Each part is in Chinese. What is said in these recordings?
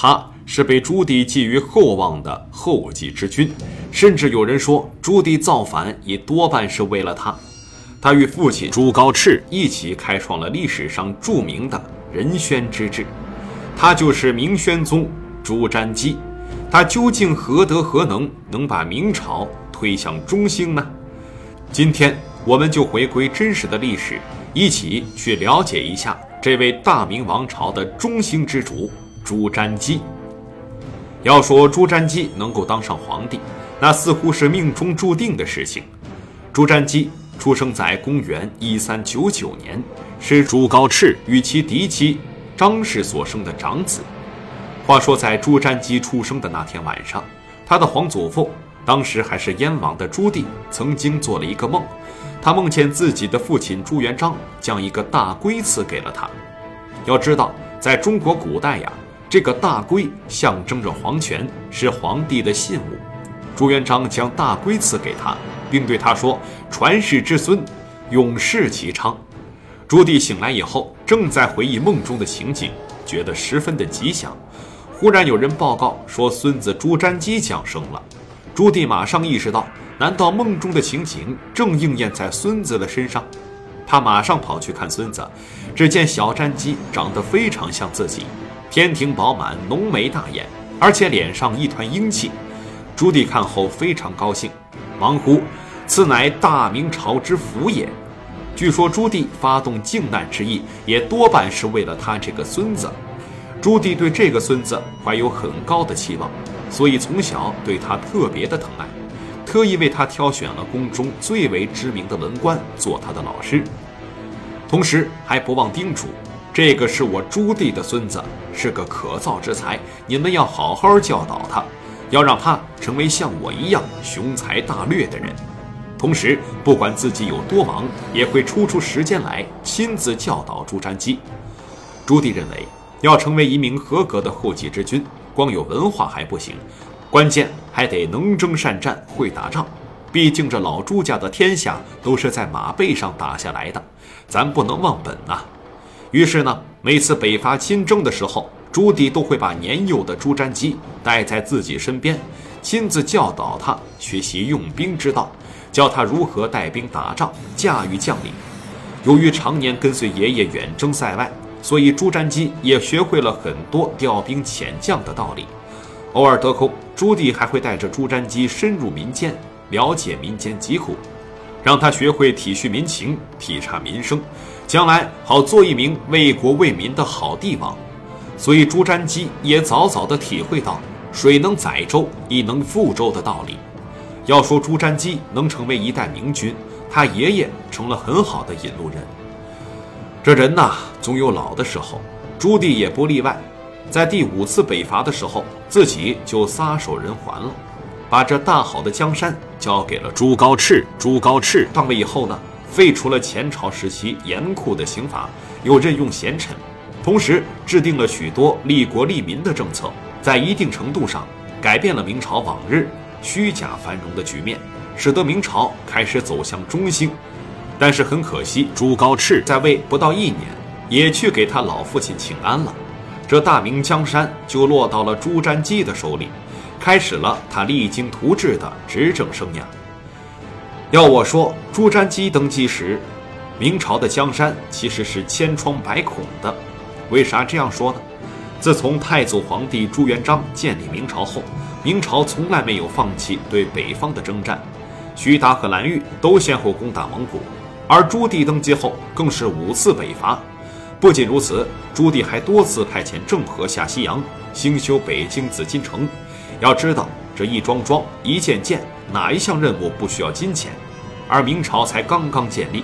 他是被朱棣寄予厚望的后继之君，甚至有人说朱棣造反也多半是为了他。他与父亲朱高炽一起开创了历史上著名的仁宣之治，他就是明宣宗朱瞻基。他究竟何德何能，能把明朝推向中兴呢？今天我们就回归真实的历史，一起去了解一下这位大明王朝的中兴之主朱瞻基。要说朱瞻基能够当上皇帝，那似乎是命中注定的事情。朱瞻基出生在公元一三九九年，是朱高炽与其嫡妻张氏所生的长子。话说，在朱瞻基出生的那天晚上，他的皇祖父。当时还是燕王的朱棣曾经做了一个梦，他梦见自己的父亲朱元璋将一个大龟赐给了他。要知道，在中国古代呀，这个大龟象征着皇权，是皇帝的信物。朱元璋将大龟赐给他，并对他说：“传世之孙，永世其昌。”朱棣醒来以后，正在回忆梦中的情景，觉得十分的吉祥。忽然有人报告说，孙子朱瞻基降生了。朱棣马上意识到，难道梦中的情景正应验在孙子的身上？他马上跑去看孙子，只见小瞻基长得非常像自己，天庭饱满，浓眉大眼，而且脸上一团英气。朱棣看后非常高兴，忙呼：“此乃大明朝之福也！”据说朱棣发动靖难之役，也多半是为了他这个孙子。朱棣对这个孙子怀有很高的期望。所以从小对他特别的疼爱，特意为他挑选了宫中最为知名的文官做他的老师，同时还不忘叮嘱：“这个是我朱棣的孙子，是个可造之才，你们要好好教导他，要让他成为像我一样雄才大略的人。同时，不管自己有多忙，也会抽出时间来亲自教导朱瞻基。”朱棣认为，要成为一名合格的后继之君。光有文化还不行，关键还得能征善战，会打仗。毕竟这老朱家的天下都是在马背上打下来的，咱不能忘本呐。于是呢，每次北伐亲征的时候，朱棣都会把年幼的朱瞻基带在自己身边，亲自教导他学习用兵之道，教他如何带兵打仗、驾驭将领。由于常年跟随爷爷远征塞外。所以朱瞻基也学会了很多调兵遣将的道理。偶尔得空，朱棣还会带着朱瞻基深入民间，了解民间疾苦，让他学会体恤民情、体察民生，将来好做一名为国为民的好帝王。所以朱瞻基也早早地体会到“水能载舟，亦能覆舟”的道理。要说朱瞻基能成为一代明君，他爷爷成了很好的引路人。这人呐，总有老的时候，朱棣也不例外。在第五次北伐的时候，自己就撒手人寰了，把这大好的江山交给了朱高炽。朱高炽上位以后呢，废除了前朝时期严酷的刑罚，又任用贤臣，同时制定了许多利国利民的政策，在一定程度上改变了明朝往日虚假繁荣的局面，使得明朝开始走向中兴。但是很可惜，朱高炽在位不到一年，也去给他老父亲请安了，这大明江山就落到了朱瞻基的手里，开始了他励精图治的执政生涯。要我说，朱瞻基登基时，明朝的江山其实是千疮百孔的。为啥这样说呢？自从太祖皇帝朱元璋建立明朝后，明朝从来没有放弃对北方的征战，徐达和蓝玉都先后攻打蒙古。而朱棣登基后，更是五次北伐。不仅如此，朱棣还多次派遣郑和下西洋，兴修北京紫禁城。要知道，这一桩桩、一件件，哪一项任务不需要金钱？而明朝才刚刚建立，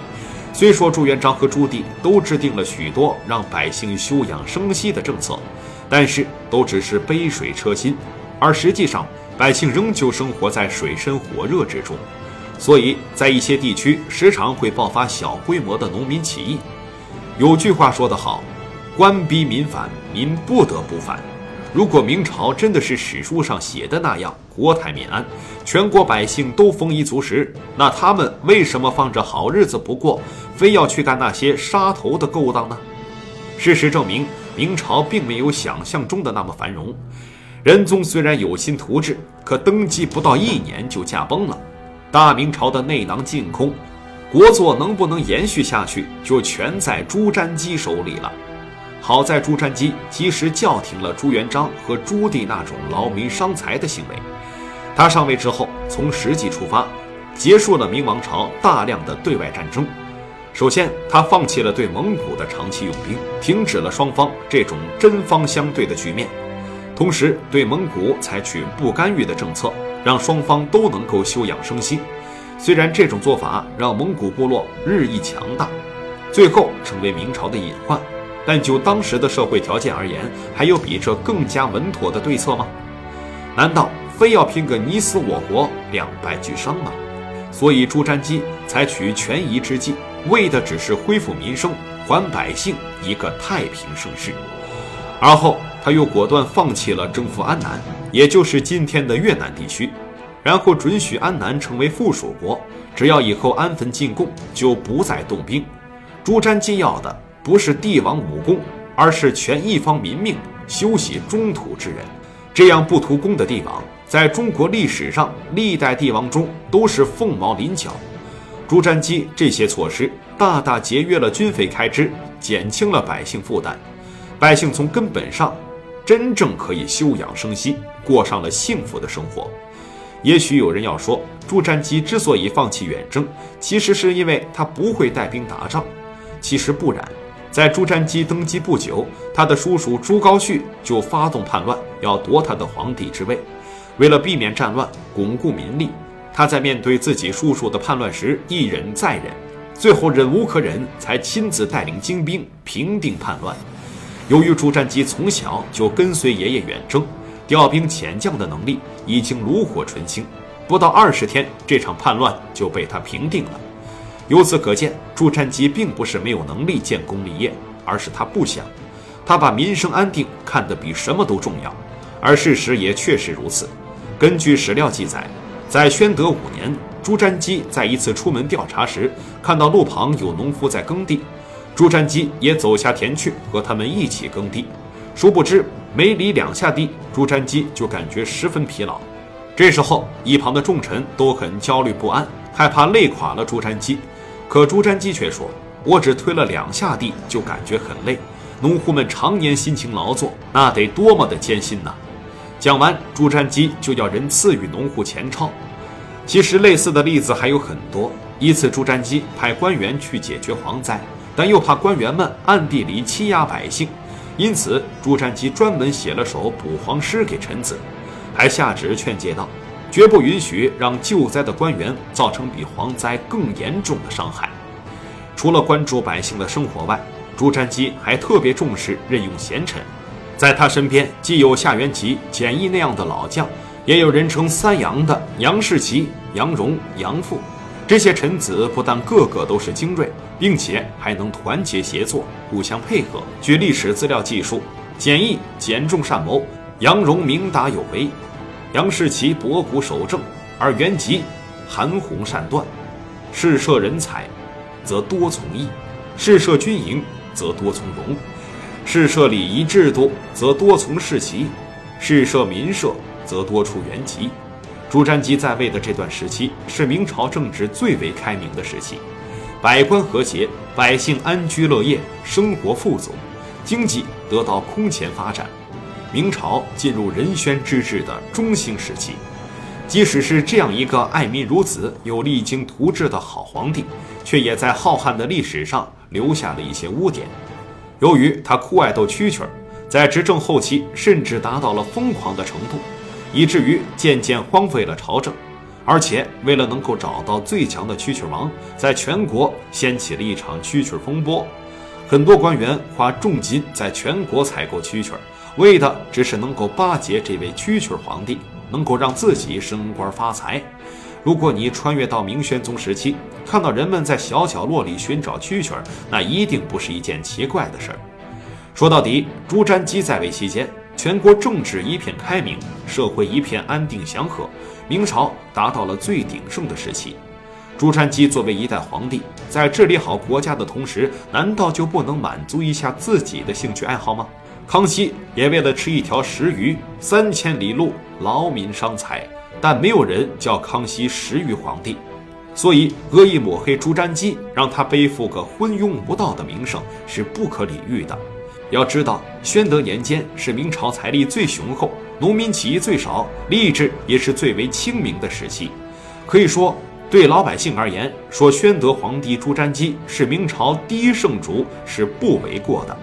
虽说朱元璋和朱棣都制定了许多让百姓休养生息的政策，但是都只是杯水车薪，而实际上，百姓仍旧生活在水深火热之中。所以在一些地区，时常会爆发小规模的农民起义。有句话说得好：“官逼民反，民不得不反。”如果明朝真的是史书上写的那样国泰民安，全国百姓都丰衣足食，那他们为什么放着好日子不过，非要去干那些杀头的勾当呢？事实证明，明朝并没有想象中的那么繁荣。仁宗虽然有心图治，可登基不到一年就驾崩了。大明朝的内囊尽空，国祚能不能延续下去，就全在朱瞻基手里了。好在朱瞻基及时叫停了朱元璋和朱棣那种劳民伤财的行为。他上位之后，从实际出发，结束了明王朝大量的对外战争。首先，他放弃了对蒙古的长期用兵，停止了双方这种针锋相对的局面，同时对蒙古采取不干预的政策，让双方都能够休养生息。虽然这种做法让蒙古部落日益强大，最后成为明朝的隐患，但就当时的社会条件而言，还有比这更加稳妥的对策吗？难道非要拼个你死我活、两败俱伤吗？所以朱瞻基采取权宜之计。为的只是恢复民生，还百姓一个太平盛世。而后，他又果断放弃了征服安南，也就是今天的越南地区，然后准许安南成为附属国，只要以后安分进贡，就不再动兵。朱瞻基要的不是帝王武功，而是全一方民命，休息中土之人。这样不图功的帝王，在中国历史上历代帝王中都是凤毛麟角。朱瞻基这些措施大大节约了军费开支，减轻了百姓负担，百姓从根本上真正可以休养生息，过上了幸福的生活。也许有人要说，朱瞻基之所以放弃远征，其实是因为他不会带兵打仗。其实不然，在朱瞻基登基不久，他的叔叔朱高煦就发动叛乱，要夺他的皇帝之位。为了避免战乱，巩固民力。他在面对自己叔叔的叛乱时，一忍再忍，最后忍无可忍，才亲自带领精兵平定叛乱。由于朱瞻基从小就跟随爷爷远征，调兵遣将的能力已经炉火纯青，不到二十天，这场叛乱就被他平定了。由此可见，朱瞻基并不是没有能力建功立业，而是他不想。他把民生安定看得比什么都重要，而事实也确实如此。根据史料记载。在宣德五年，朱瞻基在一次出门调查时，看到路旁有农夫在耕地，朱瞻基也走下田去和他们一起耕地。殊不知，没犁两下地，朱瞻基就感觉十分疲劳。这时候，一旁的重臣都很焦虑不安，害怕累垮了朱瞻基。可朱瞻基却说：“我只推了两下地，就感觉很累。农户们常年辛勤劳作，那得多么的艰辛呐！”讲完，朱瞻基就要人赐予农户钱钞。其实类似的例子还有很多。一次，朱瞻基派官员去解决蝗灾，但又怕官员们暗地里欺压百姓，因此朱瞻基专门写了首捕蝗诗给臣子，还下旨劝诫道：绝不允许让救灾的官员造成比蝗灾更严重的伤害。除了关注百姓的生活外，朱瞻基还特别重视任用贤臣。在他身边，既有夏元吉、简易那样的老将，也有人称三杨的杨士奇、杨荣、杨阜。这些臣子不但个个都是精锐，并且还能团结协作、互相配合。据历史资料记述，简易简重善谋，杨荣明达有为，杨士奇博古守正，而元吉含糊善断。试射人才，则多从义；试射军营，则多从容。试设礼仪制度，则多从事其；试设民社，则多出原籍。朱瞻基在位的这段时期，是明朝政治最为开明的时期，百官和谐，百姓安居乐业，生活富足，经济得到空前发展。明朝进入仁宣之治的中兴时期。即使是这样一个爱民如子、又励精图治的好皇帝，却也在浩瀚的历史上留下了一些污点。由于他酷爱斗蛐蛐儿，在执政后期甚至达到了疯狂的程度，以至于渐渐荒废了朝政。而且为了能够找到最强的蛐蛐王，在全国掀起了一场蛐蛐风波。很多官员花重金在全国采购蛐蛐儿，为的只是能够巴结这位蛐蛐皇帝，能够让自己升官发财。如果你穿越到明宣宗时期，看到人们在小角落里寻找蛐蛐，那一定不是一件奇怪的事儿。说到底，朱瞻基在位期间，全国政治一片开明，社会一片安定祥和，明朝达到了最鼎盛的时期。朱瞻基作为一代皇帝，在治理好国家的同时，难道就不能满足一下自己的兴趣爱好吗？康熙也为了吃一条食鱼，三千里路劳民伤财，但没有人叫康熙食鱼皇帝，所以恶意抹黑朱瞻基，让他背负个昏庸无道的名声是不可理喻的。要知道，宣德年间是明朝财力最雄厚、农民起义最少、吏治也是最为清明的时期，可以说，对老百姓而言，说宣德皇帝朱瞻基是明朝第一圣主是不为过的。